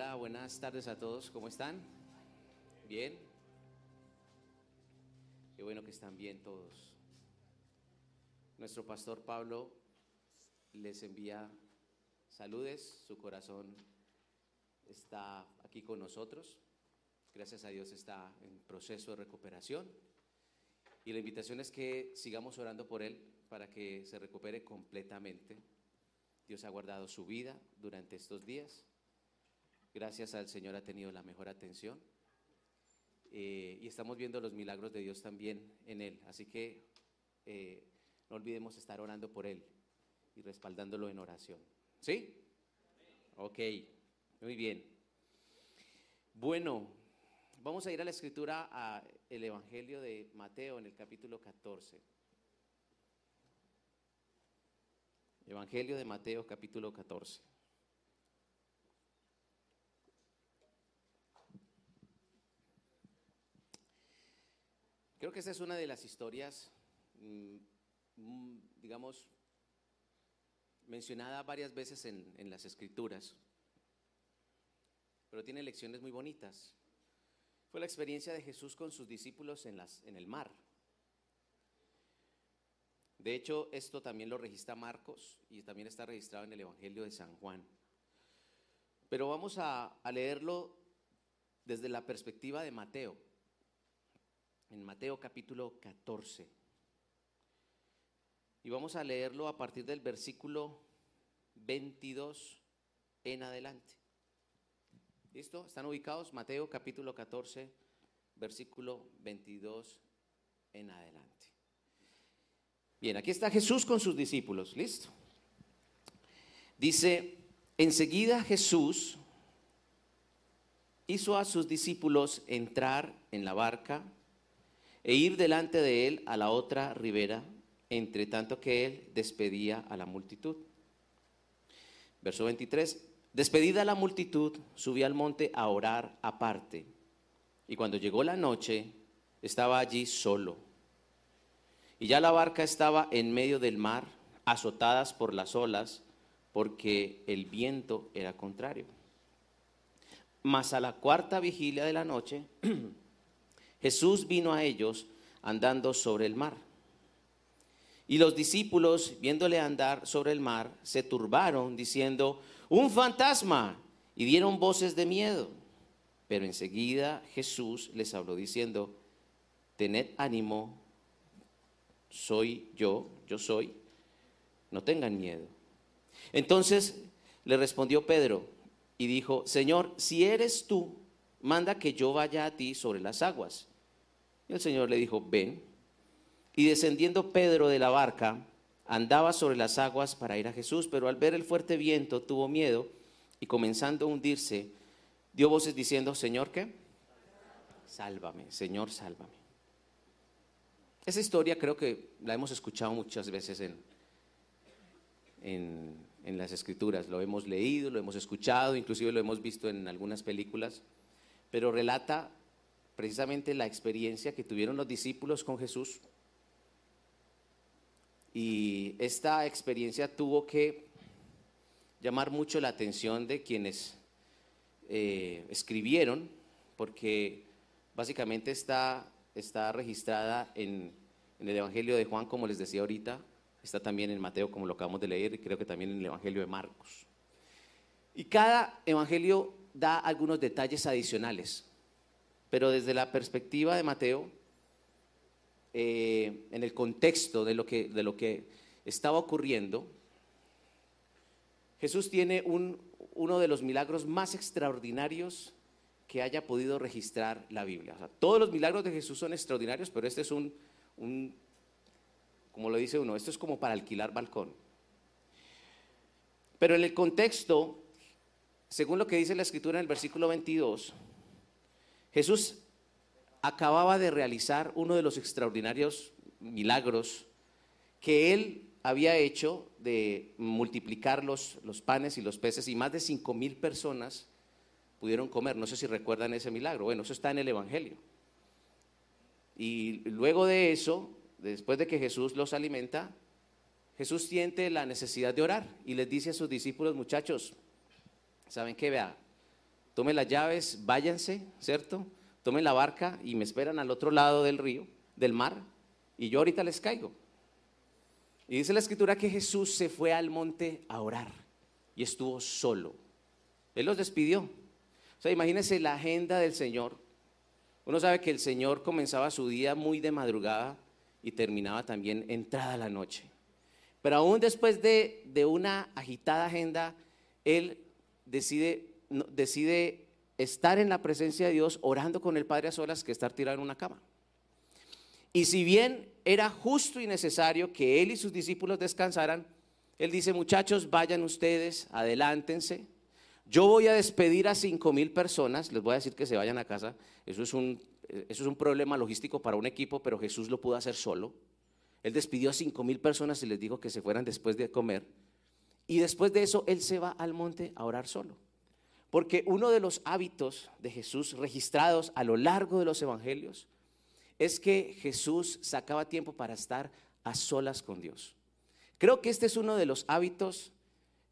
Hola, buenas tardes a todos. ¿Cómo están? ¿Bien? Qué bueno que están bien todos. Nuestro pastor Pablo les envía saludes. Su corazón está aquí con nosotros. Gracias a Dios está en proceso de recuperación. Y la invitación es que sigamos orando por él para que se recupere completamente. Dios ha guardado su vida durante estos días Gracias al Señor ha tenido la mejor atención. Eh, y estamos viendo los milagros de Dios también en Él. Así que eh, no olvidemos estar orando por Él y respaldándolo en oración. ¿Sí? Ok, muy bien. Bueno, vamos a ir a la escritura, a el Evangelio de Mateo en el capítulo 14. Evangelio de Mateo capítulo 14. Creo que esta es una de las historias, mm, mm, digamos, mencionada varias veces en, las escrituras, pero tiene lecciones muy bonitas. Fue la experiencia de Jesús con sus discípulos en, el mar. De hecho, esto también lo registra Marcos y también está registrado en el Evangelio de San Juan. Pero vamos a leerlo desde la perspectiva de Mateo en Mateo capítulo 14. Y vamos a leerlo a partir del versículo 22 en adelante. ¿Listo? ¿Están ubicados? Mateo capítulo 14, versículo 22 en adelante. Bien, aquí está Jesús con sus discípulos. ¿Listo? Dice, enseguida Jesús hizo a sus discípulos entrar en la barca e ir delante de él a la otra ribera, entre tanto que él despedía a la multitud. Verso 23. Despedida la multitud, subí al monte a orar aparte. Y cuando llegó la noche, estaba allí solo. Y ya la barca estaba en medio del mar, azotadas por las olas, porque el viento era contrario. Mas a la cuarta vigilia de la noche, Jesús vino a ellos andando sobre el mar. Y los discípulos, viéndole andar sobre el mar, se turbaron diciendo, un fantasma, y dieron voces de miedo. Pero enseguida Jesús les habló diciendo, tened ánimo, soy yo, yo soy, no tengan miedo. Entonces le respondió Pedro y dijo, Señor, si eres tú, manda que yo vaya a ti sobre las aguas. Y el Señor le dijo, ven. Y descendiendo Pedro de la barca, andaba sobre las aguas para ir a Jesús, pero al ver el fuerte viento tuvo miedo y comenzando a hundirse, dio voces diciendo, Señor, ¿qué? Sálvame, Señor, sálvame. Esa historia creo que la hemos escuchado muchas veces en, en, en las escrituras, lo hemos leído, lo hemos escuchado, inclusive lo hemos visto en algunas películas, pero relata precisamente la experiencia que tuvieron los discípulos con Jesús. Y esta experiencia tuvo que llamar mucho la atención de quienes eh, escribieron, porque básicamente está, está registrada en, en el Evangelio de Juan, como les decía ahorita, está también en Mateo, como lo acabamos de leer, y creo que también en el Evangelio de Marcos. Y cada evangelio da algunos detalles adicionales. Pero desde la perspectiva de Mateo, eh, en el contexto de lo, que, de lo que estaba ocurriendo, Jesús tiene uno de los milagros más extraordinarios que haya podido registrar la Biblia. todos los milagros de Jesús son extraordinarios, pero este es un, un, como lo dice uno, esto es como para alquilar balcón. Pero en el contexto, según lo que dice la escritura en el versículo 22, Jesús acababa de realizar uno de los extraordinarios milagros que él había hecho de multiplicar los, los panes y los peces y más de cinco mil personas pudieron comer. No sé si recuerdan ese milagro. Bueno, eso está en el Evangelio. Y luego de eso, después de que Jesús los alimenta, Jesús siente la necesidad de orar y les dice a sus discípulos, muchachos, ¿saben qué? Vea, tomen las llaves, váyanse, ¿cierto? Tomen la barca y me esperan al otro lado del río, del mar, y yo ahorita les caigo. Y dice la escritura que Jesús se fue al monte a orar y estuvo solo. Él los despidió. O sea, imagínense la agenda del Señor. Uno sabe que el Señor comenzaba su día muy de madrugada y terminaba también entrada la noche. Pero aún después de, una agitada agenda, Él decide, decide estar en la presencia de Dios orando con el Padre a solas que estar tirado en una cama. Y si bien era justo y necesario que Él y sus discípulos descansaran, Él dice, muchachos, vayan ustedes, adelántense. Yo voy a despedir a cinco mil personas, les voy a decir que se vayan a casa. Eso es, un, eso es un problema logístico para un equipo, pero Jesús lo pudo hacer solo. Él despidió a cinco mil personas y les dijo que se fueran después de comer. Y después de eso, Él se va al monte a orar solo. Porque uno de los hábitos de Jesús registrados a lo largo de los evangelios es que Jesús sacaba tiempo para estar a solas con Dios. Creo que este es uno de los hábitos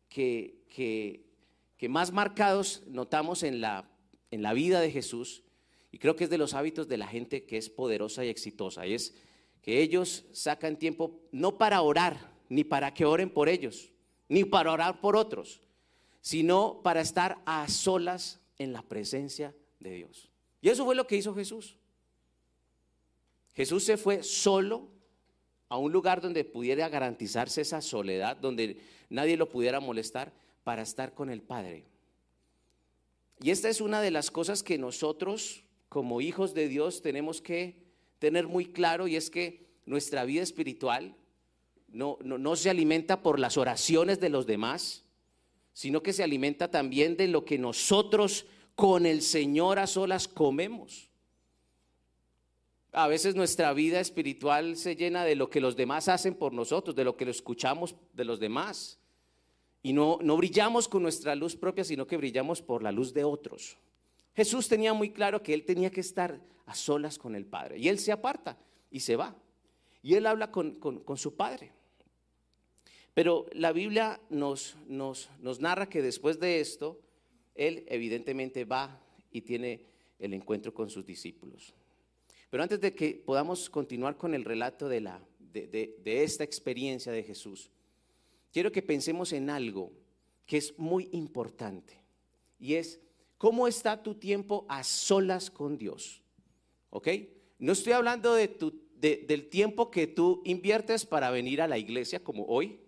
que, que, más marcados notamos en la, en la vida de Jesús y creo que es de los hábitos de la gente que es poderosa y exitosa. Y es que ellos sacan tiempo no para orar, ni para que oren por ellos, ni para orar por otros, sino para estar a solas en la presencia de Dios. Y eso fue lo que hizo Jesús. Jesús se fue solo a un lugar donde pudiera garantizarse esa soledad, donde nadie lo pudiera molestar, para estar con el Padre. Y esta es una de las cosas que nosotros, como hijos de Dios, tenemos que tener muy claro, y es que nuestra vida espiritual no, no, se alimenta por las oraciones de los demás, sino que se alimenta también de lo que nosotros con el Señor a solas comemos. A veces nuestra vida espiritual se llena de lo que los demás hacen por nosotros, de lo que lo escuchamos de los demás. Y no, no brillamos con nuestra luz propia, sino que brillamos por la luz de otros. Jesús tenía muy claro que él tenía que estar a solas con el Padre. Y él se aparta y se va. Y él habla con, su Padre. Pero la Biblia nos, nos, nos narra que después de esto, él evidentemente va y tiene el encuentro con sus discípulos. Pero antes de que podamos continuar con el relato de, la, de, esta experiencia de Jesús, quiero que pensemos en algo que es muy importante y es cómo está tu tiempo a solas con Dios. ¿Ok? No estoy hablando de tu, del tiempo que tú inviertes para venir a la iglesia como hoy,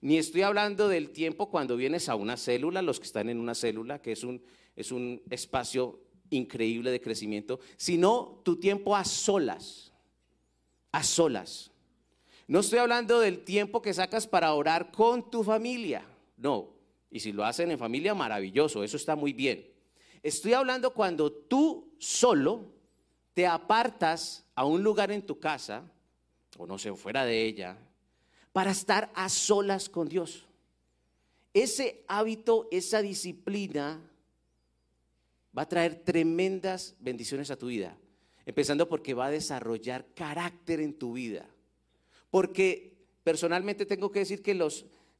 ni estoy hablando del tiempo cuando vienes a una célula, los que están en una célula, que es un, es un espacio increíble de crecimiento, sino tu tiempo a solas, a solas. No estoy hablando del tiempo que sacas para orar con tu familia, no. Y si lo hacen en familia, maravilloso, eso está muy bien. Estoy hablando cuando tú solo te apartas a un lugar en tu casa, o no sé, fuera de ella, para estar a solas con Dios. Ese hábito, esa disciplina, va a traer tremendas bendiciones a tu vida. Empezando porque va a desarrollar carácter en tu vida. Porque personalmente tengo que decir que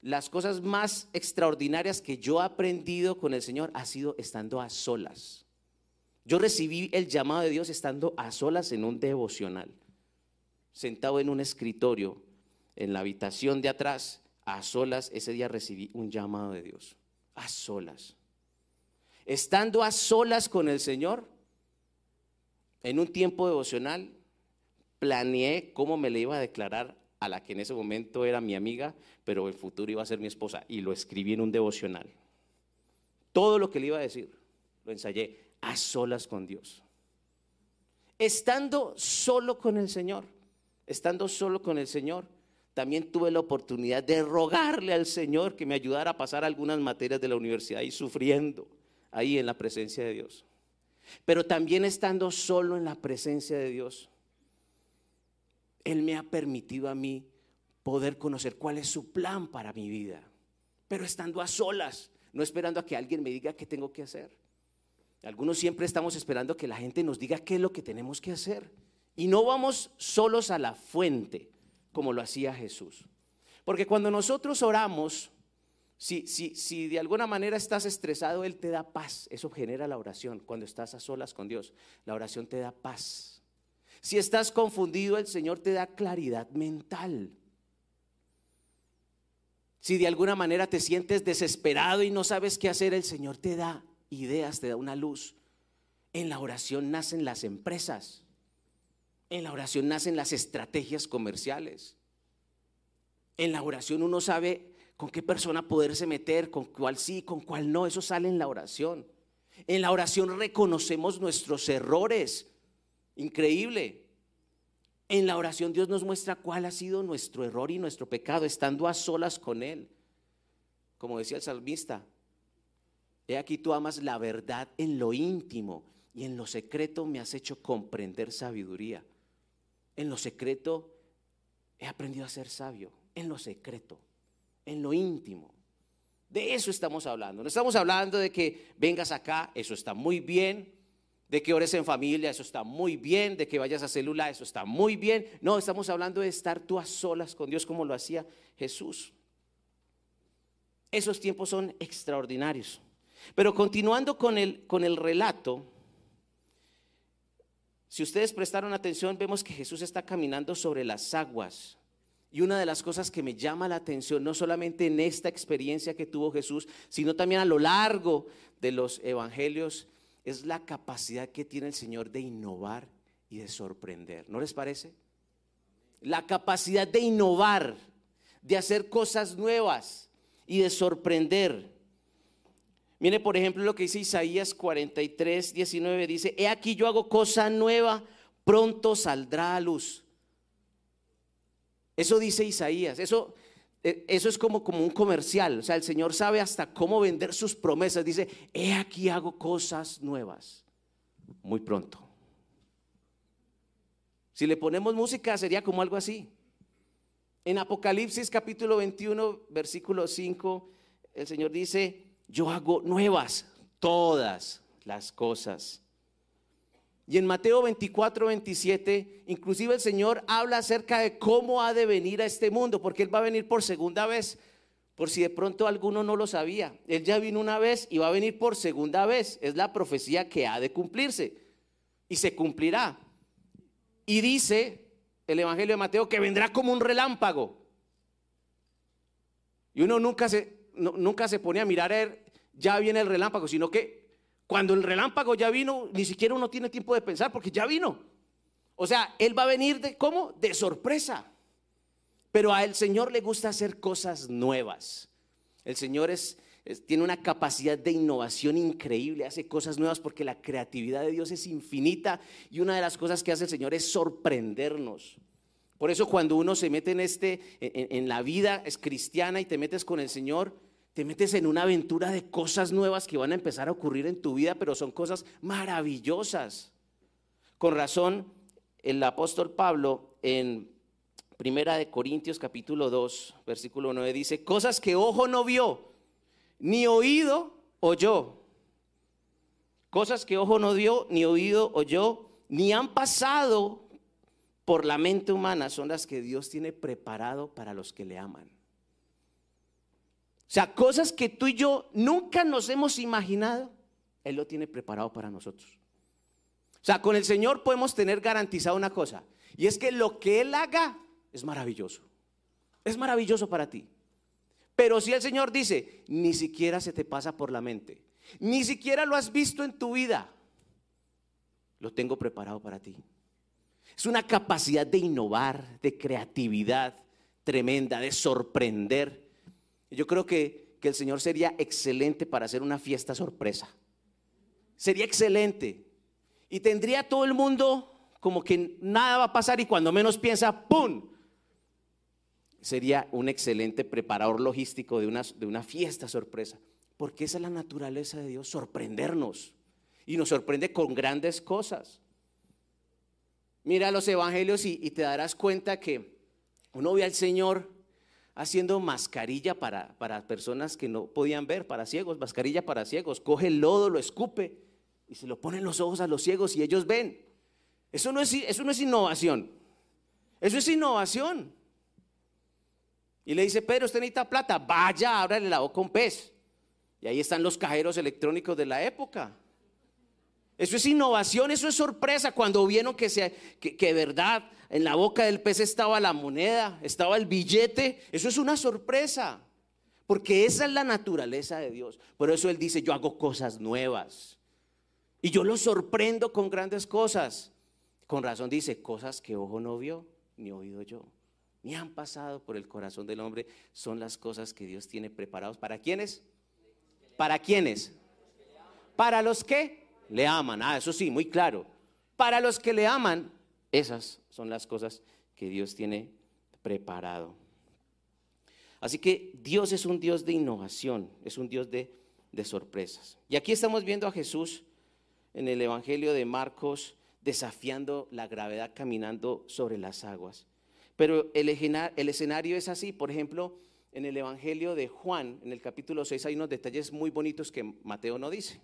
las cosas más extraordinarias que yo he aprendido con el Señor ha sido estando a solas. Yo recibí el llamado de Dios estando a solas en un devocional, sentado en un escritorio, en la habitación de atrás, a solas, ese día recibí un llamado de Dios, a solas estando a solas con el Señor, en un tiempo devocional, planeé cómo me le iba a declarar a la que en ese momento era mi amiga, pero el futuro iba a ser mi esposa, y lo escribí en un devocional. Todo lo que le iba a decir, lo ensayé a solas con Dios. Estando solo con el Señor, estando solo con el Señor, también tuve la oportunidad de rogarle al Señor que me ayudara a pasar algunas materias de la universidad y sufriendo ahí en la presencia de Dios. Pero también estando solo en la presencia de Dios, Él me ha permitido a mí poder conocer cuál es su plan para mi vida. Pero estando a solas, no esperando a que alguien me diga qué tengo que hacer. Algunos siempre estamos esperando que la gente nos diga qué es lo que tenemos que hacer. Y no vamos solos a la fuente, como lo hacía Jesús. Porque cuando nosotros oramos, Si, si, si de alguna manera estás estresado, Él te da paz. Eso genera la oración. Cuando estás a solas con Dios, la oración te da paz. Si estás confundido, el Señor te da claridad mental. Si de alguna manera te sientes desesperado y no sabes qué hacer, el Señor te da ideas, te da una luz. En la oración nacen las empresas. En la oración nacen las estrategias comerciales. En la oración uno sabe con qué persona poderse meter, con cuál sí, con cuál no. Eso sale en la oración. En la oración reconocemos nuestros errores. Increíble. En la oración Dios nos muestra cuál ha sido nuestro error y nuestro pecado, estando a solas con Él. Como decía el salmista, he aquí tú amas la verdad en lo íntimo y en lo secreto me has hecho comprender sabiduría. En lo secreto he aprendido a ser sabio, en lo secreto en lo íntimo. De eso estamos hablando. No estamos hablando de que vengas acá, eso está muy bien. De que ores en familia, eso está muy bien. De que vayas a célula, eso está muy bien. No, estamos hablando de estar tú a solas con Dios como lo hacía Jesús. Esos tiempos son extraordinarios. Pero continuando con el, con el relato, si ustedes prestaron atención, vemos que Jesús está caminando sobre las aguas. Y una de las cosas que me llama la atención, no solamente en esta experiencia que tuvo Jesús, sino también a lo largo de los evangelios, es la capacidad que tiene el Señor de innovar y de sorprender. ¿No les parece? La capacidad de innovar, de hacer cosas nuevas y de sorprender. Mire, por ejemplo, lo que dice Isaías 43, 19, dice, he aquí yo hago cosa nueva, pronto saldrá a luz. Eso dice Isaías. Eso, eh, eso es como, como un comercial. O sea, el Señor sabe hasta cómo vender sus promesas. Dice, he aquí hago cosas nuevas. Muy pronto. Si le ponemos música sería como algo así. En Apocalipsis capítulo 21, versículo 5, el Señor dice, yo hago nuevas todas las cosas. Y en Mateo 24, 27, inclusive el Señor habla acerca de cómo ha de venir a este mundo, porque Él va a venir por segunda vez, por si de pronto alguno no lo sabía. Él ya vino una vez y va a venir por segunda vez. Es la profecía que ha de cumplirse y se cumplirá. Y dice el Evangelio de Mateo que vendrá como un relámpago. Y uno nunca se, nunca se pone a mirar, a él, ya viene el relámpago, sino que cuando el relámpago ya vino, ni siquiera uno tiene tiempo de pensar porque ya vino. O sea, Él va a venir de cómo? De sorpresa. Pero a el Señor le gusta hacer cosas nuevas. El Señor es, tiene una capacidad de innovación increíble, hace cosas nuevas porque la creatividad de Dios es infinita y una de las cosas que hace el Señor es sorprendernos. Por eso cuando uno se mete en este en la vida es cristiana y te metes con el Señor, te metes en una aventura de cosas nuevas que van a empezar a ocurrir en tu vida, pero son cosas maravillosas. Con razón, el apóstol Pablo en Primera de Corintios capítulo 2, versículo 9 dice, cosas que ojo no vio, ni oído oyó. Cosas que ojo no vio, ni oído oyó, ni han pasado por la mente humana, son las que Dios tiene preparado para los que le aman. O sea, cosas que tú y yo nunca nos hemos imaginado, Él lo tiene preparado para nosotros. O sea, con el Señor podemos tener garantizado una cosa, y es que lo que Él haga es maravilloso. Es maravilloso para ti. Pero si el Señor dice, ni siquiera se te pasa por la mente, ni siquiera lo has visto en tu vida, lo tengo preparado para ti. Es una capacidad de innovar, de creatividad tremenda, de sorprender. Yo creo que, el Señor sería excelente para hacer una fiesta sorpresa. Sería excelente. Y tendría todo el mundo como que nada va a pasar y cuando menos piensa, ¡pum! Sería un excelente preparador logístico de una, de una fiesta sorpresa. Porque esa es la naturaleza de Dios, sorprendernos. Y nos sorprende con grandes cosas. Mira los evangelios y, y te darás cuenta que uno ve al Señor haciendo mascarilla para, para personas que no podían ver, para ciegos, mascarilla para ciegos. Coge el lodo, lo escupe y se lo pone en los ojos a los ciegos y ellos ven. Eso no es, eso no es innovación. Eso es innovación. Y le dice, Pedro, usted necesita plata, vaya, ábrale la boca un pez. Y ahí están los cajeros electrónicos de la época. Eso es innovación, eso es sorpresa. Cuando vieron que, se, que, verdad en la boca del pez estaba la moneda, estaba el billete, eso es una sorpresa. Porque esa es la naturaleza de Dios. Por eso Él dice, yo hago cosas nuevas. Y yo lo sorprendo con grandes cosas. Con razón dice, cosas que ojo no vio, ni oído yo, ni han pasado por el corazón del hombre, son las cosas que Dios tiene preparados. ¿Para quiénes? ¿Para quiénes? Para los que le aman. Ah, eso sí, muy claro. Para los que le aman, esas son las cosas que Dios tiene preparado. Así que Dios es un Dios de innovación, es un Dios de, de sorpresas. Y aquí estamos viendo a Jesús en el Evangelio de Marcos desafiando la gravedad caminando sobre las aguas. Pero el, el escenario es así, por ejemplo, en el Evangelio de Juan, en el capítulo 6, hay unos detalles muy bonitos que Mateo no dice.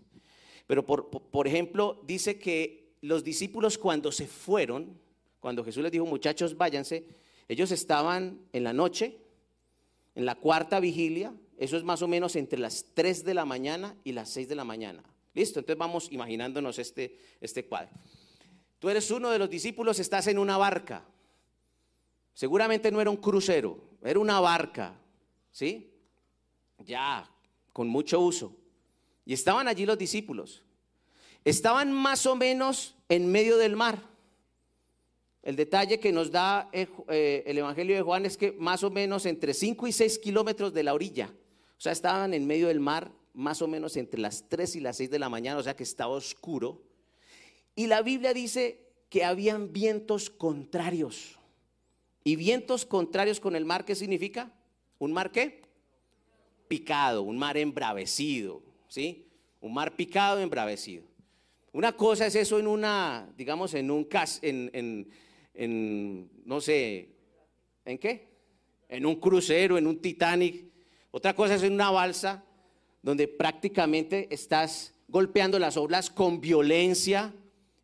Pero por, por ejemplo, dice que los discípulos cuando se fueron, cuando Jesús les dijo, muchachos, váyanse, ellos estaban en la noche, en la cuarta vigilia, eso es más o menos entre las 3 de la mañana y las 6 de la mañana. Listo, entonces vamos imaginándonos este, este cuadro. Tú eres uno de los discípulos, estás en una barca. Seguramente no era un crucero, era una barca, ¿sí? Ya, con mucho uso. Y estaban allí los discípulos. Estaban más o menos en medio del mar. El detalle que nos da eh, eh, el Evangelio de Juan es que más o menos entre 5 y 6 kilómetros de la orilla. O sea, estaban en medio del mar más o menos entre las 3 y las 6 de la mañana, o sea que estaba oscuro. Y la Biblia dice que habían vientos contrarios. ¿Y vientos contrarios con el mar qué significa? ¿Un mar qué? Picado, un mar embravecido, ¿sí? Un mar picado, embravecido. Una cosa es eso en una, digamos, en un cas, en, en en, no sé, ¿en qué? En un crucero, en un Titanic. Otra cosa es en una balsa donde prácticamente estás golpeando las olas con violencia,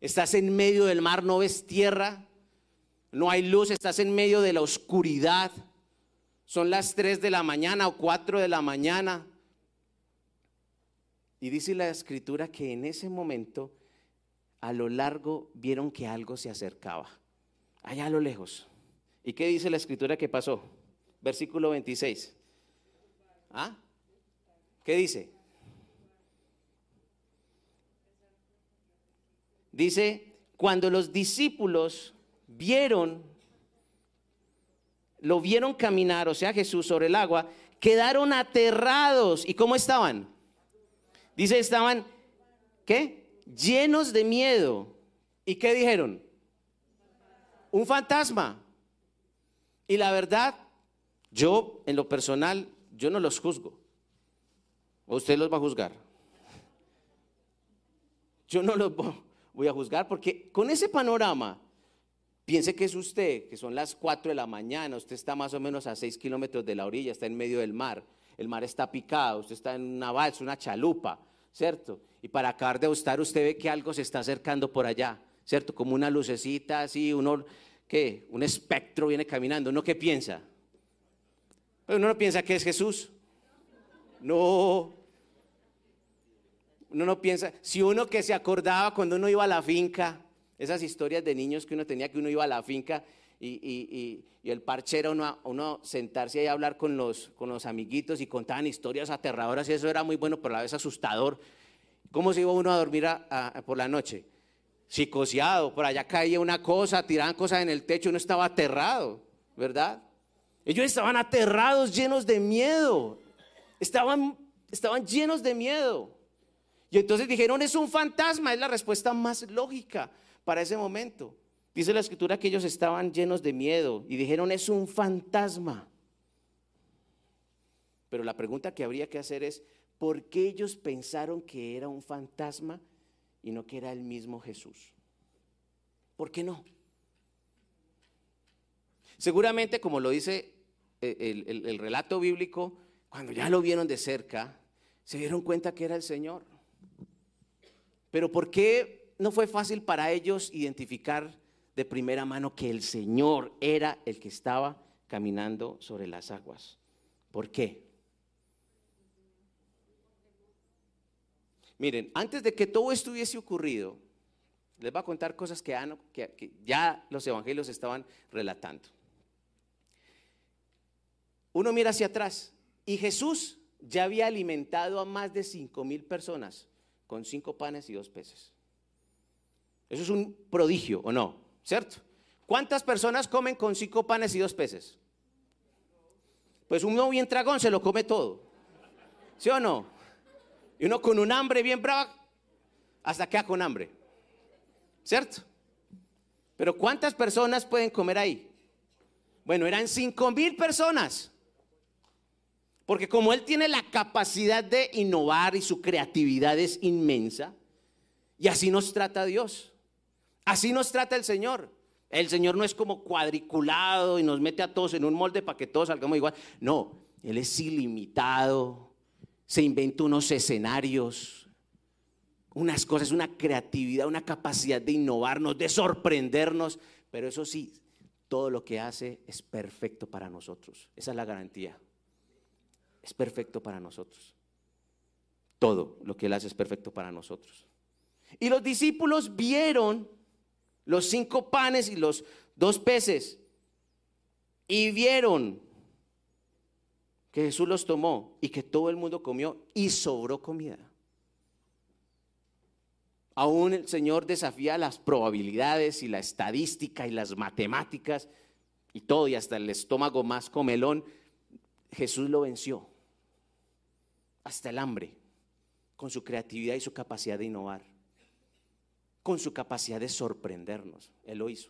estás en medio del mar, no ves tierra, no hay luz, estás en medio de la oscuridad. Son las 3 de la mañana o 4 de la mañana. Y dice la escritura que en ese momento a lo largo vieron que algo se acercaba allá a lo lejos. ¿Y qué dice la escritura que pasó? Versículo 26. ¿Ah? ¿Qué dice? Dice, cuando los discípulos vieron, lo vieron caminar, o sea, Jesús sobre el agua, quedaron aterrados. ¿Y cómo estaban? Dice, estaban, ¿qué? Llenos de miedo. ¿Y qué dijeron? un fantasma. Y la verdad, yo en lo personal, yo no los juzgo. ¿O usted los va a juzgar? Yo no los voy a juzgar porque con ese panorama, piense que es usted, que son las 4 de la mañana, usted está más o menos a 6 kilómetros de la orilla, está en medio del mar, el mar está picado, usted está en una balsa, una chalupa, ¿cierto? Y para acabar de gustar, usted ve que algo se está acercando por allá. ¿cierto? Como una lucecita así, uno, ¿qué? Un espectro viene caminando. ¿Uno qué piensa? Pero uno no piensa que es Jesús. No. Uno no piensa, si uno que se acordaba cuando uno iba a la finca, esas historias de niños que uno tenía que uno iba a la finca y, el parchero uno, uno sentarse ahí a hablar con los, amiguitos y contaban historias aterradoras y eso era muy bueno, pero a la vez asustador. ¿Cómo se iba uno a dormir por la noche? psicoseado, por allá caía una cosa, tiraban cosas en el techo, uno estaba aterrado, ¿verdad? Ellos estaban aterrados, llenos de miedo, estaban, estaban llenos de miedo. Y entonces dijeron, es un fantasma, es la respuesta más lógica para ese momento. Dice la escritura que ellos estaban llenos de miedo y dijeron, es un fantasma. Pero la pregunta que habría que hacer es, ¿por qué ellos pensaron que era un fantasma y no que era el mismo Jesús. ¿Por qué no? Seguramente, como lo dice eh, el, relato bíblico, cuando ya lo vieron de cerca, se dieron cuenta que era el Señor. Pero ¿por qué no fue fácil para ellos identificar de primera mano que el Señor era el que estaba caminando sobre las aguas. ¿Por qué? Miren, antes de que todo esto hubiese ocurrido, les voy a contar cosas que, ya los evangelios estaban relatando. Uno mira hacia atrás y Jesús ya había alimentado a más de cinco mil personas con cinco panes y dos peces. Eso es un prodigio, ¿o no? ¿Cierto? ¿Cuántas personas comen con cinco panes y dos peces? Pues uno bien tragón se lo come todo. ¿Sí o no? Y uno con un hambre bien brava, hasta queda con hambre. ¿Cierto? Pero ¿cuántas personas pueden comer ahí? Bueno, eran cinco mil personas. Porque como Él tiene la capacidad de innovar y su creatividad es inmensa, y así nos trata Dios. Así nos trata el Señor. El Señor no es como cuadriculado y nos mete a todos en un molde para que todos salgamos igual. No, Él es ilimitado. Se inventa unos escenarios, unas cosas, una creatividad, una capacidad de innovarnos, de sorprendernos. Pero eso sí, todo lo que hace es perfecto para nosotros. Esa es la garantía es perfecto para nosotros. Todo lo que Él hace es perfecto para nosotros. Y los discípulos vieron los cinco panes y los dos peces y vieron que Jesús los tomó y que todo el mundo comió y sobró comida. Aún el Señor desafía las probabilidades y la estadística y las matemáticas y todo, y hasta el estómago más comelón Jesús lo venció. Hasta el hambre, con su creatividad y su capacidad de innovar, con su capacidad de sorprendernos. Él lo hizo.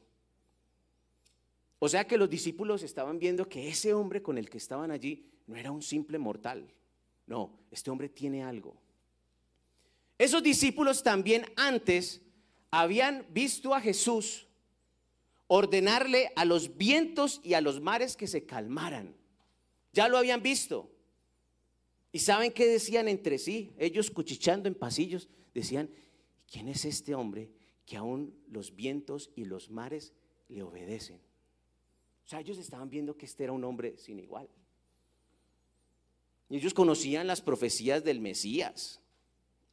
O sea que los discípulos estaban viendo que ese hombre con el que estaban allí no era un simple mortal. No, este hombre tiene algo. Esos discípulos también antes habían visto a Jesús ordenarle a los vientos y a los mares que se calmaran. Ya lo habían visto. ¿Y saben qué decían entre sí? Ellos cuchichando en pasillos, decían, ¿quién es este hombre que aún los vientos y los mares le obedecen? O sea, ellos estaban viendo que este era un hombre sin igual. Y ellos conocían las profecías del Mesías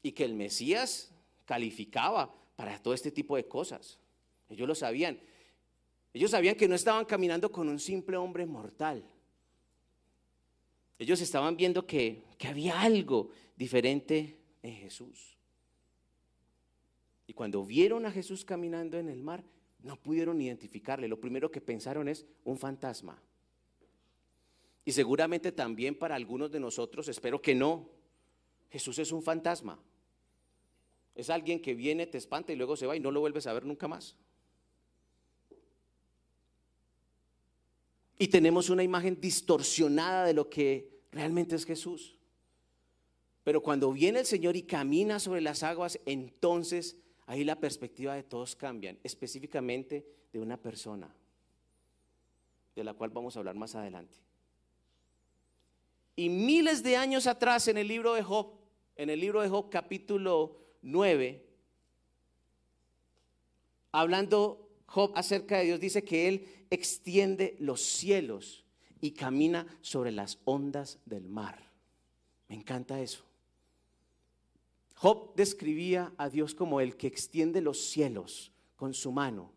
y que el Mesías calificaba para todo este tipo de cosas. Ellos lo sabían. Ellos sabían que no estaban caminando con un simple hombre mortal, ellos estaban viendo que, había algo diferente en Jesús. Y cuando vieron a Jesús caminando en el mar, no pudieron identificarle. Lo primero que pensaron es un fantasma. Y seguramente también para algunos de nosotros, espero que no, Jesús es un fantasma. Es alguien que viene, te espanta y luego se va y no lo vuelves a ver nunca más. Y tenemos una imagen distorsionada de lo que realmente es Jesús. Pero cuando viene el Señor y camina sobre las aguas, entonces ahí la perspectiva de todos cambian, específicamente de una persona, de la cual vamos a hablar más adelante. Y miles de años atrás en el libro de Job, en el libro de Job capítulo 9, hablando Job acerca de Dios, dice que Él extiende los cielos y camina sobre las ondas del mar. Me encanta eso. Job describía a Dios como el que extiende los cielos con su mano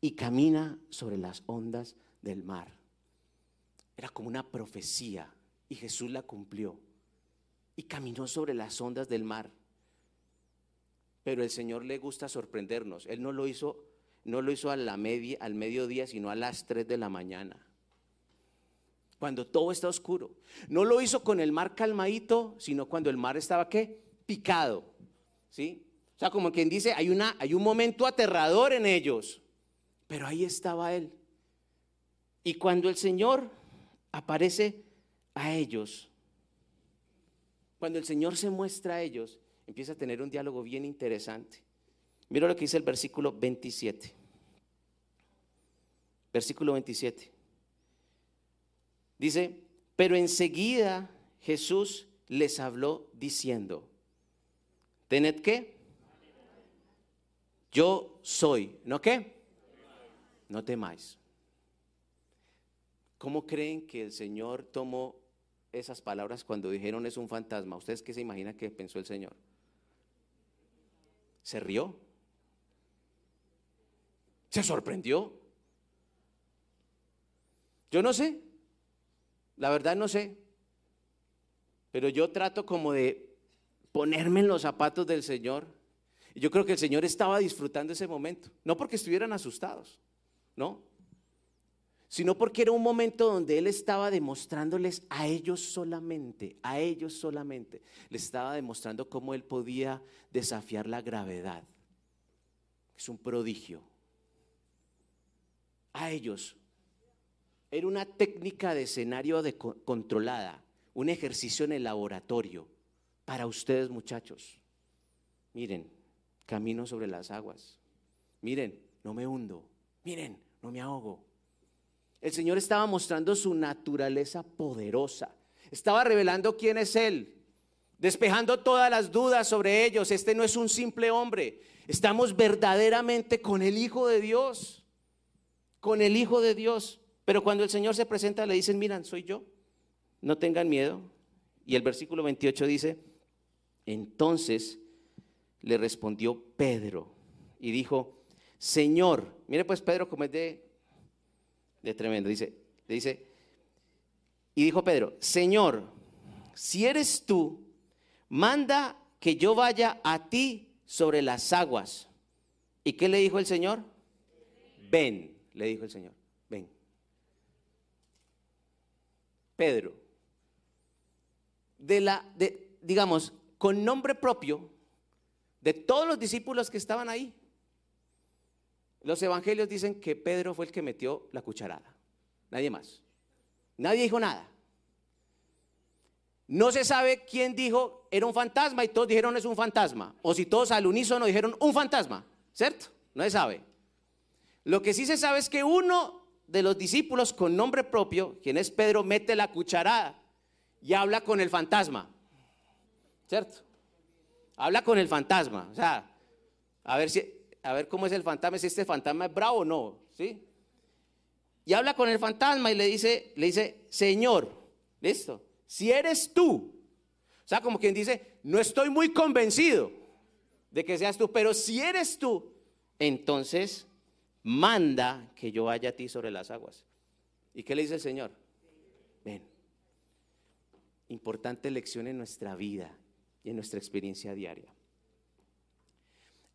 y camina sobre las ondas del mar. Era como una profecía y Jesús la cumplió y caminó sobre las ondas del mar. Pero el Señor le gusta sorprendernos. Él no lo hizo no lo hizo la media, al mediodía, sino a las 3 de la mañana. Cuando todo está oscuro. No lo hizo con el mar calmadito, sino cuando el mar estaba qué? Picado. ¿Sí? O sea, como quien dice, hay, una, hay un momento aterrador en ellos. Pero ahí estaba él. Y cuando el Señor aparece a ellos, cuando el Señor se muestra a ellos, empieza a tener un diálogo bien interesante. Mira lo que dice el versículo 27. Versículo 27. Dice, pero enseguida Jesús les habló diciendo, tened qué? Yo soy, ¿no qué? No temáis. ¿Cómo creen que el Señor tomó esas palabras cuando dijeron es un fantasma? ¿Ustedes qué se imaginan que pensó el Señor? ¿Se rió? ¿Se sorprendió? Yo no sé, la verdad no sé, pero yo trato como de ponerme en los zapatos del Señor. Yo creo que el Señor estaba disfrutando ese momento, no porque estuvieran asustados, ¿no? sino porque era un momento donde Él estaba demostrándoles a ellos solamente, a ellos solamente, les estaba demostrando cómo Él podía desafiar la gravedad. Es un prodigio. A ellos. Era una técnica de escenario de controlada, un ejercicio en el laboratorio. Para ustedes muchachos, miren, camino sobre las aguas. Miren, no me hundo. Miren, no me ahogo. El Señor estaba mostrando su naturaleza poderosa. Estaba revelando quién es Él, despejando todas las dudas sobre ellos. Este no es un simple hombre. Estamos verdaderamente con el Hijo de Dios. Con el Hijo de Dios. Pero cuando el Señor se presenta, le dicen, miran, soy yo. No tengan miedo. Y el versículo 28 dice, entonces le respondió Pedro y dijo, Señor, mire pues Pedro como es de de tremendo. Dice, le dice, y dijo Pedro, Señor, si eres tú, manda que yo vaya a ti sobre las aguas. ¿Y qué le dijo el Señor? Ven, le dijo el Señor, ven. Pedro, de la, de, digamos, con nombre propio, de todos los discípulos que estaban ahí, los evangelios dicen que Pedro fue el que metió la cucharada, nadie más. Nadie dijo nada. No se sabe quién dijo era un fantasma y todos dijeron es un fantasma. O si todos al unísono dijeron un fantasma, ¿cierto? No se sabe. Lo que sí se sabe es que uno de los discípulos con nombre propio, quien es Pedro, mete la cucharada y habla con el fantasma, ¿cierto? Habla con el fantasma. O sea, a ver si a ver cómo es el fantasma, si este fantasma es bravo o no, ¿sí? Y habla con el fantasma y le dice, le dice, Señor, listo, si eres tú, o sea, como quien dice, no estoy muy convencido de que seas tú, pero si eres tú, entonces manda que yo vaya a ti sobre las aguas. ¿Y qué le dice el Señor? Ven. Importante lección en nuestra vida y en nuestra experiencia diaria.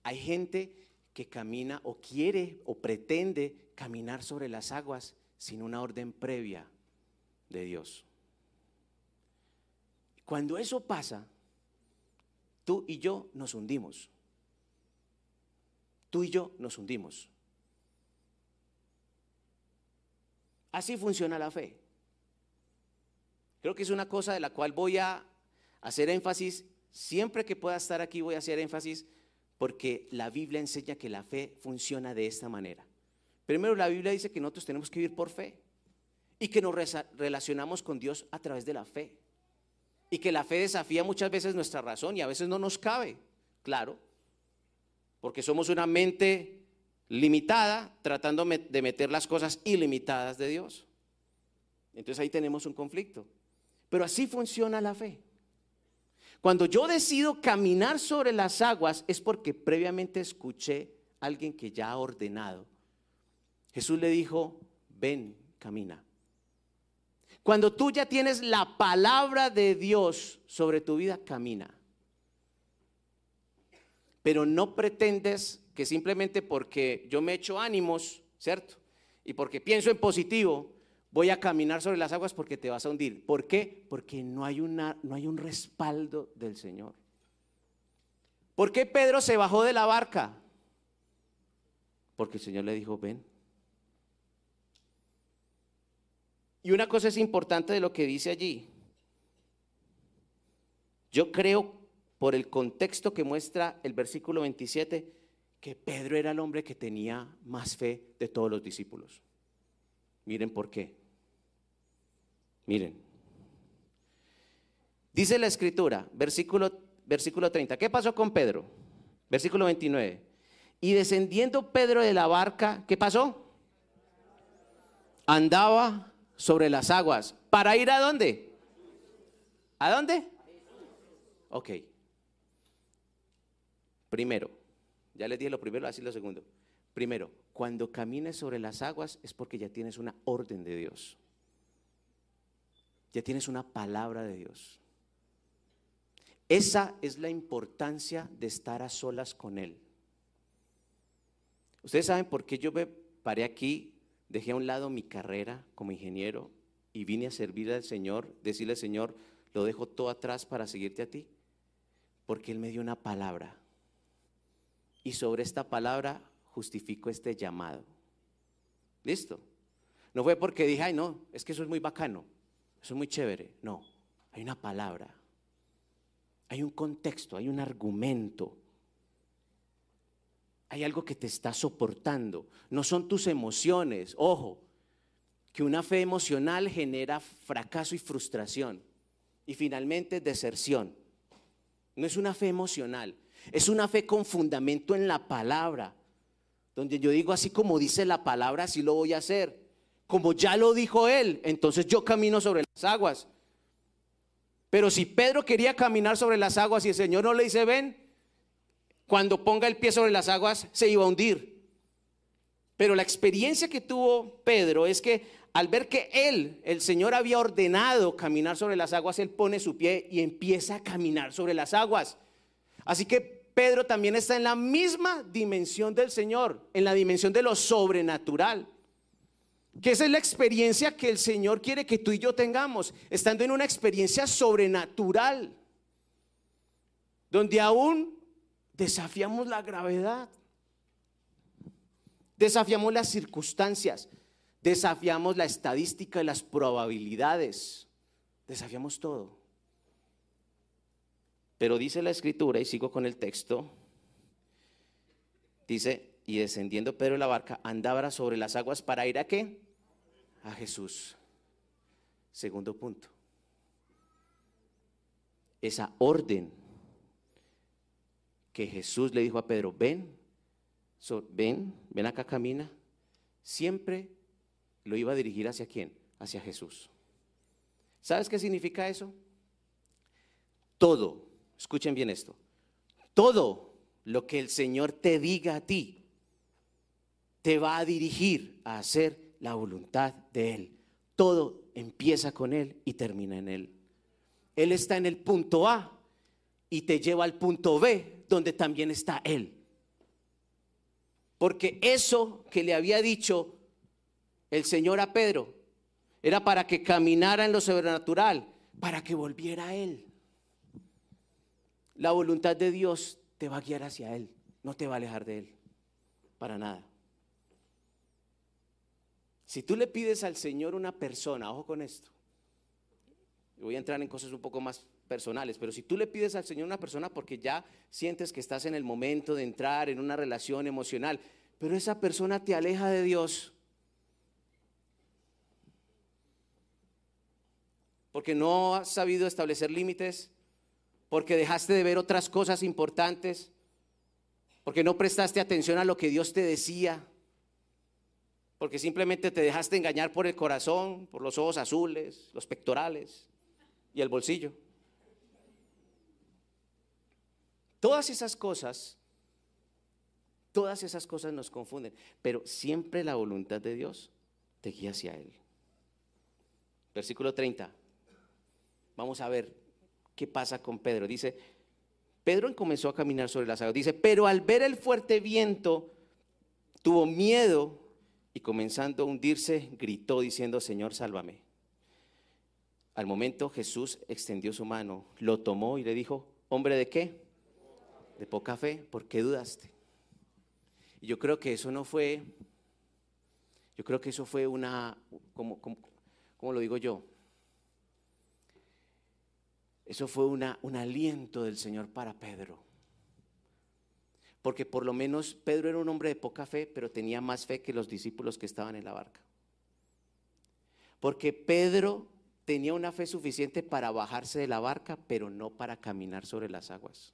Hay gente que camina o quiere o pretende caminar sobre las aguas sin una orden previa de Dios. Cuando eso pasa, tú y yo nos hundimos. Tú y yo nos hundimos. Así funciona la fe. Creo que es una cosa de la cual voy a hacer énfasis. Siempre que pueda estar aquí voy a hacer énfasis porque la Biblia enseña que la fe funciona de esta manera. Primero, la Biblia dice que nosotros tenemos que vivir por fe y que nos relacionamos con Dios a través de la fe. Y que la fe desafía muchas veces nuestra razón y a veces no nos cabe, claro, porque somos una mente limitada tratando de meter las cosas ilimitadas de Dios. Entonces ahí tenemos un conflicto. Pero así funciona la fe. Cuando yo decido caminar sobre las aguas es porque previamente escuché a alguien que ya ha ordenado. Jesús le dijo, ven, camina. Cuando tú ya tienes la palabra de Dios sobre tu vida, camina. Pero no pretendes que simplemente porque yo me echo ánimos, ¿cierto? Y porque pienso en positivo, voy a caminar sobre las aguas porque te vas a hundir. ¿Por qué? Porque no hay, no hay un respaldo del Señor. ¿Por qué Pedro se bajó de la barca? Porque el Señor le dijo, ven. Y una cosa es importante de lo que dice allí. Yo creo, por el contexto que muestra el versículo 27, que Pedro era el hombre que tenía más fe de todos los discípulos. Miren por qué. Miren. Dice la escritura, versículo, versículo 30. ¿Qué pasó con Pedro? Versículo 29. Y descendiendo Pedro de la barca, ¿qué pasó? Andaba sobre las aguas. ¿Para ir a dónde? ¿A dónde? Ok. Primero, ya les dije lo primero, así lo segundo. Primero, cuando camines sobre las aguas es porque ya tienes una orden de Dios. Ya tienes una palabra de Dios. Esa es la importancia de estar a solas con Él. Ustedes saben por qué yo me paré aquí, dejé a un lado mi carrera como ingeniero y vine a servir al Señor, decirle, Señor, lo dejo todo atrás para seguirte a ti. Porque Él me dio una palabra. Y sobre esta palabra justifico este llamado. ¿Listo? No fue porque dije, ay, no, es que eso es muy bacano, eso es muy chévere. No, hay una palabra, hay un contexto, hay un argumento, hay algo que te está soportando. No son tus emociones, ojo, que una fe emocional genera fracaso y frustración y finalmente deserción. No es una fe emocional, es una fe con fundamento en la palabra donde yo digo así como dice la palabra, así lo voy a hacer. Como ya lo dijo él, entonces yo camino sobre las aguas. Pero si Pedro quería caminar sobre las aguas y el Señor no le dice, ven, cuando ponga el pie sobre las aguas se iba a hundir. Pero la experiencia que tuvo Pedro es que al ver que él, el Señor había ordenado caminar sobre las aguas, él pone su pie y empieza a caminar sobre las aguas. Así que Pedro también está en la misma dimensión del Señor, en la dimensión de lo sobrenatural. Que esa es la experiencia que el Señor quiere que tú y yo tengamos, estando en una experiencia sobrenatural, donde aún desafiamos la gravedad, desafiamos las circunstancias, desafiamos la estadística y las probabilidades, desafiamos todo. Pero dice la escritura, y sigo con el texto, dice, y descendiendo Pedro de la barca, andaba sobre las aguas para ir a qué? A Jesús. Segundo punto. Esa orden que Jesús le dijo a Pedro, ven, ven, ven acá, camina, siempre lo iba a dirigir hacia quién? Hacia Jesús. ¿Sabes qué significa eso? Todo escuchen bien esto, todo lo que el Señor te diga a ti te va a dirigir a hacer la voluntad de Él. Todo empieza con Él y termina en Él. Él está en el punto A y te lleva al punto B, donde también está Él. Porque eso que le había dicho el Señor a Pedro era para que caminara en lo sobrenatural, para que volviera a Él. La voluntad de Dios te va a guiar hacia Él, no te va a alejar de Él, para nada. Si tú le pides al Señor una persona, ojo con esto, voy a entrar en cosas un poco más personales, pero si tú le pides al Señor una persona porque ya sientes que estás en el momento de entrar en una relación emocional, pero esa persona te aleja de Dios, porque no has sabido establecer límites, porque dejaste de ver otras cosas importantes, porque no prestaste atención a lo que Dios te decía, porque simplemente te dejaste engañar por el corazón, por los ojos azules, los pectorales y el bolsillo. Todas esas cosas, todas esas cosas nos confunden, pero siempre la voluntad de Dios te guía hacia Él. Versículo 30. Vamos a ver qué pasa con Pedro. Dice, Pedro comenzó a caminar sobre las aguas. Dice, pero al ver el fuerte viento, tuvo miedo y comenzando a hundirse, gritó diciendo, Señor, sálvame. Al momento Jesús extendió su mano, lo tomó y le dijo, hombre de qué? De poca fe, ¿por qué dudaste? Y yo creo que eso no fue, yo creo que eso fue una, como, como lo digo yo? Eso fue una, un aliento del Señor para Pedro. Porque por lo menos Pedro era un hombre de poca fe, pero tenía más fe que los discípulos que estaban en la barca. Porque Pedro tenía una fe suficiente para bajarse de la barca, pero no para caminar sobre las aguas.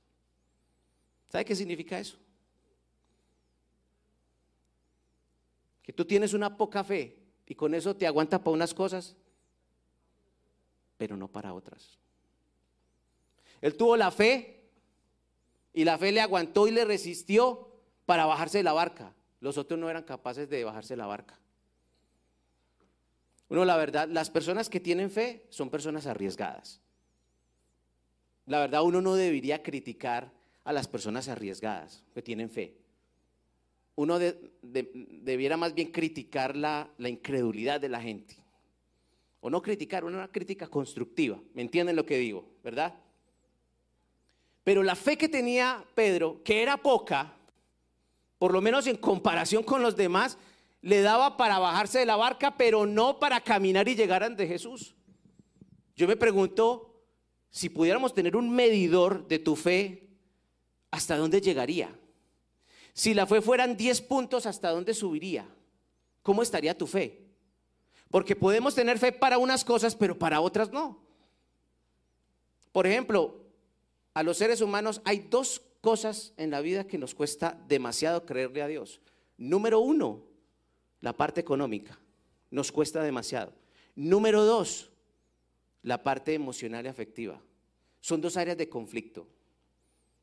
¿Sabe qué significa eso? Que tú tienes una poca fe Y con eso te aguanta para unas cosas, pero no para otras. Él tuvo la fe y la fe le aguantó y le resistió para bajarse de la barca. Los otros no eran capaces de bajarse de la barca. Bueno, la verdad, las personas que tienen fe son personas arriesgadas. La verdad, uno no debería criticar a las personas arriesgadas que tienen fe. Uno debiera más bien criticar la, la, incredulidad de la gente. O no criticar, una crítica constructiva. ¿Me entienden lo que digo? ¿Verdad? Pero la fe que tenía Pedro, que era poca, por lo menos en comparación con los demás, le daba para bajarse de la barca, pero no para caminar y llegar ante Jesús. Yo me pregunto si pudiéramos tener un medidor de tu fe, ¿hasta dónde llegaría? Si la fe fueran 10 puntos, ¿hasta dónde subiría? ¿Cómo estaría tu fe? Porque podemos tener fe para unas cosas, pero para otras no. Por ejemplo, a los seres humanos hay dos cosas en la vida que nos cuesta demasiado creerle a Dios. Número uno, la parte económica. Nos cuesta demasiado. Número dos, la parte emocional y afectiva. Son dos áreas de conflicto.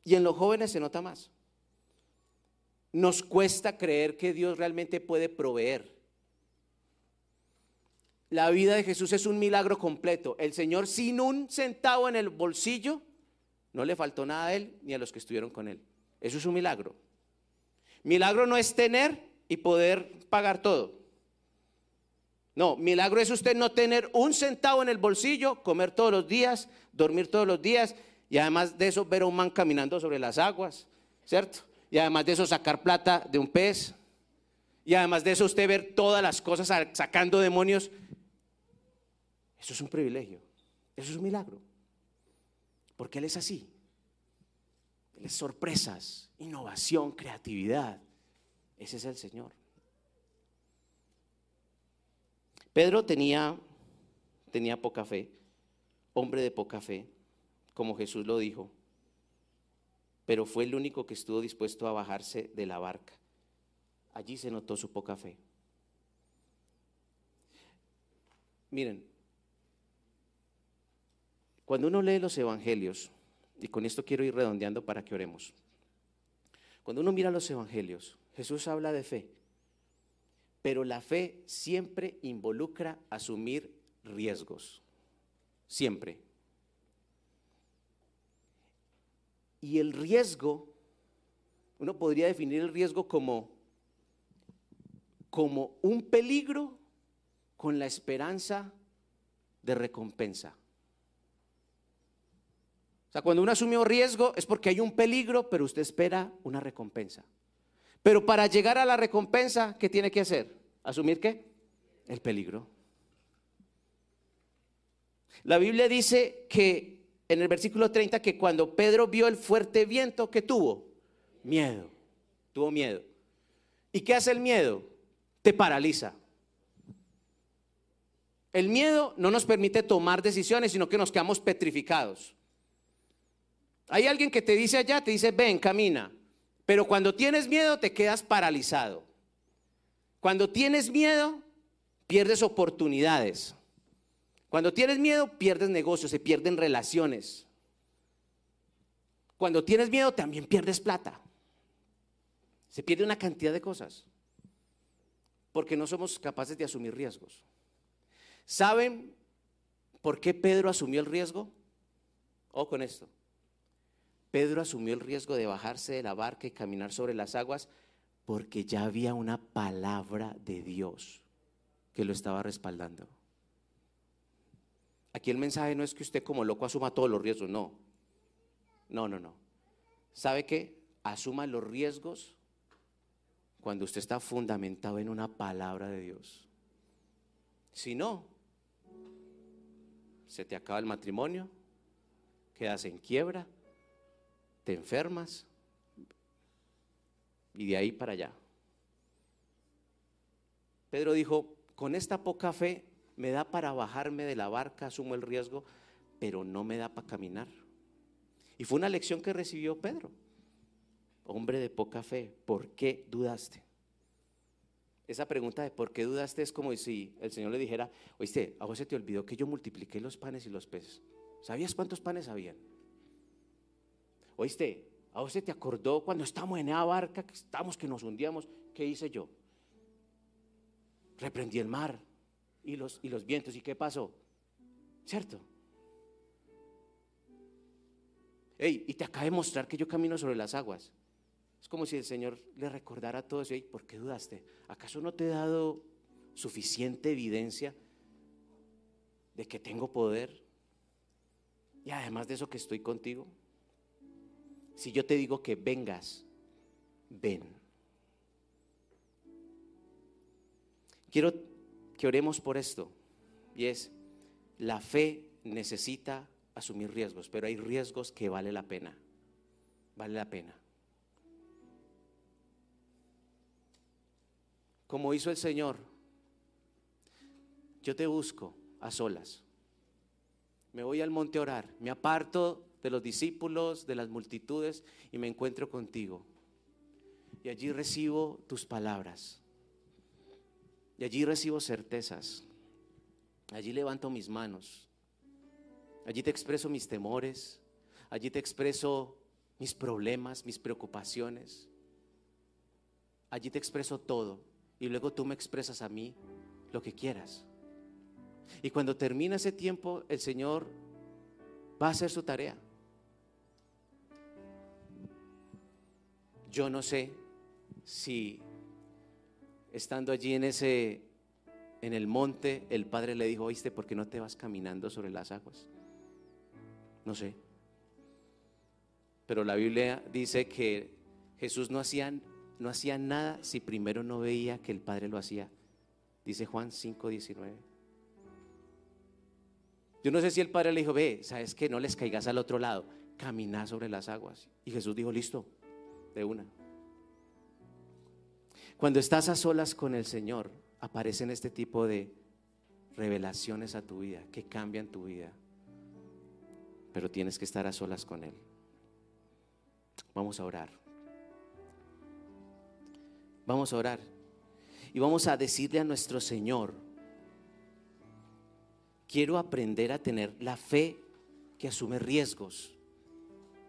Y en los jóvenes se nota más. Nos cuesta creer que Dios realmente puede proveer. La vida de Jesús es un milagro completo. El Señor sin un centavo en el bolsillo, no le faltó nada a Él ni a los que estuvieron con Él. Eso es un milagro. Milagro no es tener y poder pagar todo. No, milagro es usted no tener un centavo en el bolsillo, comer todos los días, dormir todos los días y además de eso ver a un man caminando sobre las aguas, ¿cierto? Y además de eso sacar plata de un pez. Y además de eso usted ver todas las cosas sacando demonios. Eso es un privilegio. Eso es un milagro. Porque Él es así. Él es sorpresas, innovación, creatividad. Ese es el Señor. Pedro tenía, tenía poca fe, hombre de poca fe, como Jesús lo dijo, pero fue el único que estuvo dispuesto a bajarse de la barca. Allí se notó su poca fe. Miren, cuando uno lee los evangelios, y con esto quiero ir redondeando para que oremos, cuando uno mira los evangelios, Jesús habla de fe, pero la fe siempre involucra asumir riesgos. Siempre. Y el riesgo, uno podría definir el riesgo como, como un peligro con la esperanza de recompensa. O sea, cuando uno asume un riesgo es porque hay un peligro, pero usted espera una recompensa. Pero para llegar a la recompensa, ¿qué tiene que hacer? ¿Asumir qué? El peligro. La Biblia dice que en el versículo 30 que cuando Pedro vio el fuerte viento, ¿qué tuvo? Miedo. Tuvo miedo. ¿Y qué hace el miedo? Te paraliza. El miedo no nos permite tomar decisiones, sino que nos quedamos petrificados. Hay alguien que te dice allá, te dice, ven, camina. Pero cuando tienes miedo te quedas paralizado. Cuando tienes miedo, pierdes oportunidades. Cuando tienes miedo, pierdes negocios, se pierden relaciones. Cuando tienes miedo, también pierdes plata. Se pierde una cantidad de cosas. Porque no somos capaces de asumir riesgos. ¿Saben por qué Pedro asumió el riesgo? O con esto. Pedro asumió el riesgo de bajarse de la barca y caminar sobre las aguas porque ya había una palabra de Dios que lo estaba respaldando. Aquí el mensaje no es que usted como loco asuma todos los riesgos, no. No, no, no. ¿Sabe qué? Asuma los riesgos cuando usted está fundamentado en una palabra de Dios. Si no, se te acaba el matrimonio, quedas en quiebra te enfermas y de ahí para allá. Pedro dijo, con esta poca fe me da para bajarme de la barca, asumo el riesgo, pero no me da para caminar. Y fue una lección que recibió Pedro. Hombre de poca fe, ¿por qué dudaste? esa pregunta de por qué dudaste es como si el Señor le dijera, oíste, a vos se te olvidó que yo multipliqué los panes y los peces. ¿Sabías cuántos panes habían? Oíste, a se te acordó cuando estábamos en esa barca, que estamos, que nos hundíamos, ¿qué hice yo? Reprendí el mar y los, y los vientos. ¿Y qué pasó? ¿Cierto? Ey, y te acaba de mostrar que yo camino sobre las aguas. Es como si el Señor le recordara todo eso. ¿Por qué dudaste? ¿Acaso no te he dado suficiente evidencia de que tengo poder? Y además de eso que estoy contigo. Si yo te digo que vengas, ven. Quiero que oremos por esto. Y es, la fe necesita asumir riesgos, pero hay riesgos que vale la pena. Vale la pena. como hizo el Señor. Yo te busco a solas. Me voy al monte a orar, me aparto de los discípulos, de las multitudes y me encuentro contigo. Y allí recibo tus palabras. Y allí recibo certezas. Allí levanto mis manos. Allí te expreso mis temores. Allí te expreso mis problemas, mis preocupaciones. Allí te expreso todo y luego tú me expresas a mí lo que quieras. Y cuando termina ese tiempo, el Señor va a hacer su tarea. Yo no sé si estando allí en ese en el monte, el padre le dijo, "¿Oíste por qué no te vas caminando sobre las aguas?" No sé. Pero la Biblia dice que Jesús no hacía no hacía nada si primero no veía que el Padre lo hacía. Dice Juan 5:19. Yo no sé si el Padre le dijo, ve, sabes que no les caigas al otro lado, camina sobre las aguas. Y Jesús dijo, listo, de una. Cuando estás a solas con el Señor, aparecen este tipo de revelaciones a tu vida, que cambian tu vida. Pero tienes que estar a solas con Él. Vamos a orar. Vamos a orar. Y vamos a decirle a nuestro Señor, quiero aprender a tener la fe que asume riesgos.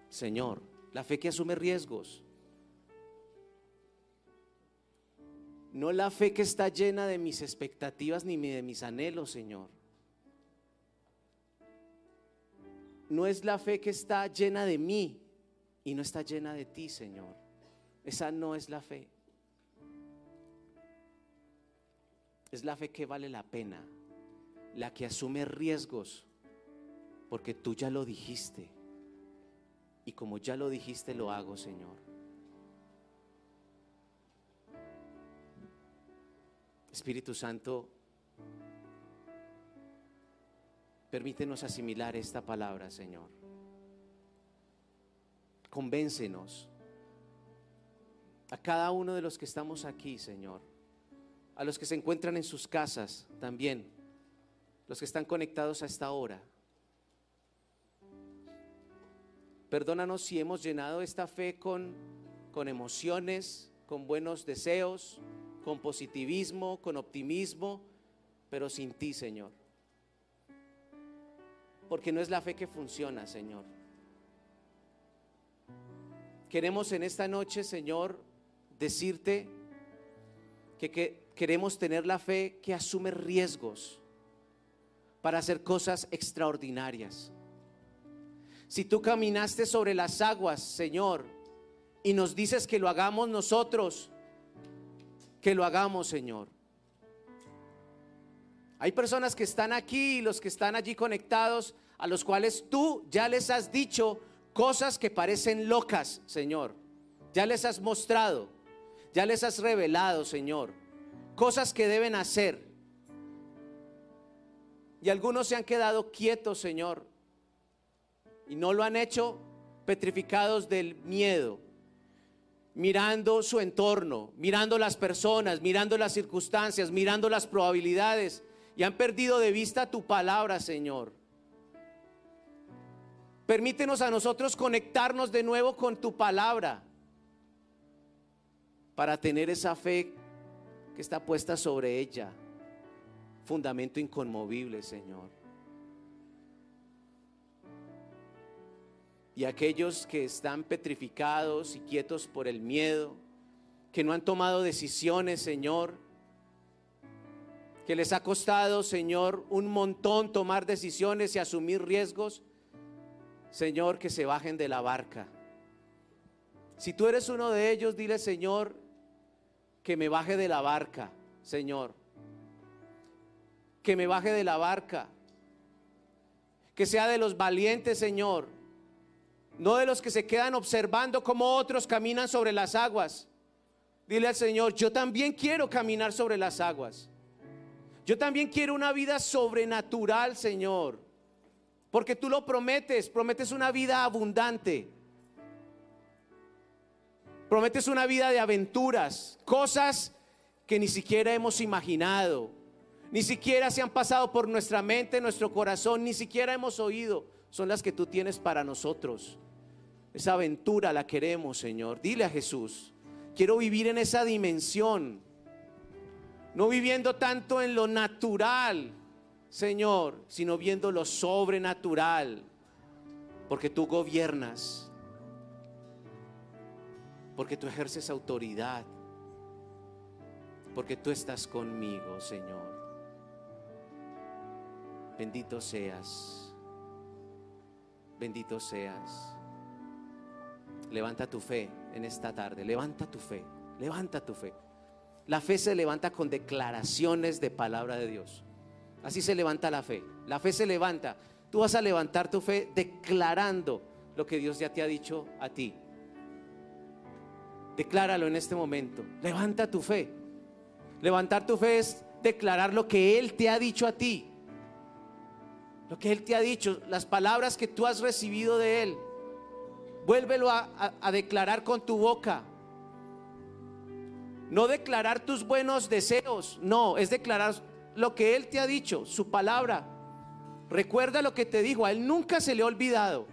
Señor, la fe que asume riesgos. No la fe que está llena de mis expectativas ni de mis anhelos, Señor. No es la fe que está llena de mí y no está llena de ti, Señor. Esa no es la fe. Es la fe que vale la pena, la que asume riesgos, porque tú ya lo dijiste. Y como ya lo dijiste, lo hago, Señor. Espíritu Santo, permítenos asimilar esta palabra, Señor. Convéncenos a cada uno de los que estamos aquí, Señor a los que se encuentran en sus casas también, los que están conectados a esta hora. Perdónanos si hemos llenado esta fe con, con emociones, con buenos deseos, con positivismo, con optimismo, pero sin ti, Señor. Porque no es la fe que funciona, Señor. Queremos en esta noche, Señor, decirte que, que queremos tener la fe que asume riesgos para hacer cosas extraordinarias. Si tú caminaste sobre las aguas, Señor, y nos dices que lo hagamos nosotros, que lo hagamos, Señor. Hay personas que están aquí y los que están allí conectados, a los cuales tú ya les has dicho cosas que parecen locas, Señor. Ya les has mostrado, ya les has revelado, Señor cosas que deben hacer. Y algunos se han quedado quietos, Señor, y no lo han hecho petrificados del miedo, mirando su entorno, mirando las personas, mirando las circunstancias, mirando las probabilidades, y han perdido de vista tu palabra, Señor. Permítenos a nosotros conectarnos de nuevo con tu palabra para tener esa fe que está puesta sobre ella, fundamento inconmovible, Señor. Y aquellos que están petrificados y quietos por el miedo, que no han tomado decisiones, Señor, que les ha costado, Señor, un montón tomar decisiones y asumir riesgos, Señor, que se bajen de la barca. Si tú eres uno de ellos, dile, Señor, que me baje de la barca, Señor. Que me baje de la barca. Que sea de los valientes, Señor. No de los que se quedan observando cómo otros caminan sobre las aguas. Dile al Señor, yo también quiero caminar sobre las aguas. Yo también quiero una vida sobrenatural, Señor. Porque tú lo prometes, prometes una vida abundante. Prometes una vida de aventuras, cosas que ni siquiera hemos imaginado, ni siquiera se han pasado por nuestra mente, nuestro corazón, ni siquiera hemos oído. Son las que tú tienes para nosotros. Esa aventura la queremos, Señor. Dile a Jesús, quiero vivir en esa dimensión, no viviendo tanto en lo natural, Señor, sino viendo lo sobrenatural, porque tú gobiernas, porque tú ejerces autoridad, porque tú estás conmigo, Señor. Bendito seas, bendito seas. Levanta tu fe en esta tarde, levanta tu fe, levanta tu fe. La fe se levanta con declaraciones de palabra de Dios. Así se levanta la fe. La fe se levanta. Tú vas a levantar tu fe declarando lo que Dios ya te ha dicho a ti. Decláralo en este momento. Levanta tu fe. Levantar tu fe es declarar lo que Él te ha dicho a ti. Lo que Él te ha dicho, las palabras que tú has recibido de Él. Vuélvelo a, declarar con tu boca. No declarar tus buenos deseos, no, es declarar lo que Él te ha dicho, su palabra. Recuerda lo que te dijo, a Él nunca se le ha olvidado.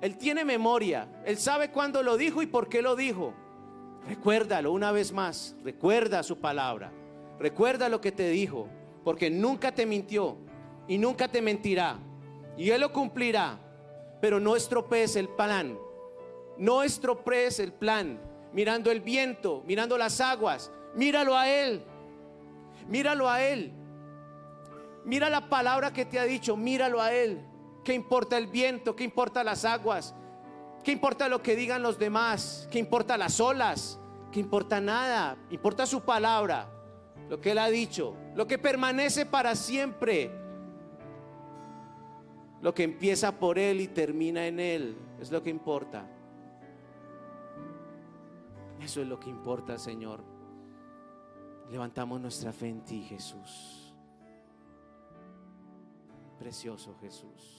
Él tiene memoria, Él sabe cuándo lo dijo y por qué lo dijo. Recuérdalo una vez más, recuerda su palabra, recuerda lo que te dijo, porque nunca te mintió y nunca te mentirá. Y Él lo cumplirá, pero no estropees el plan, no estropees el plan, mirando el viento, mirando las aguas, míralo a Él, míralo a Él. Mira la palabra que te ha dicho, míralo a Él. ¿Qué importa el viento? ¿Qué importa las aguas? ¿Qué importa lo que digan los demás? ¿Qué importa las olas? ¿Qué importa nada? Importa su palabra, lo que Él ha dicho, lo que permanece para siempre. Lo que empieza por Él y termina en Él es lo que importa. Eso es lo que importa, Señor. Levantamos nuestra fe en ti, Jesús. Precioso Jesús.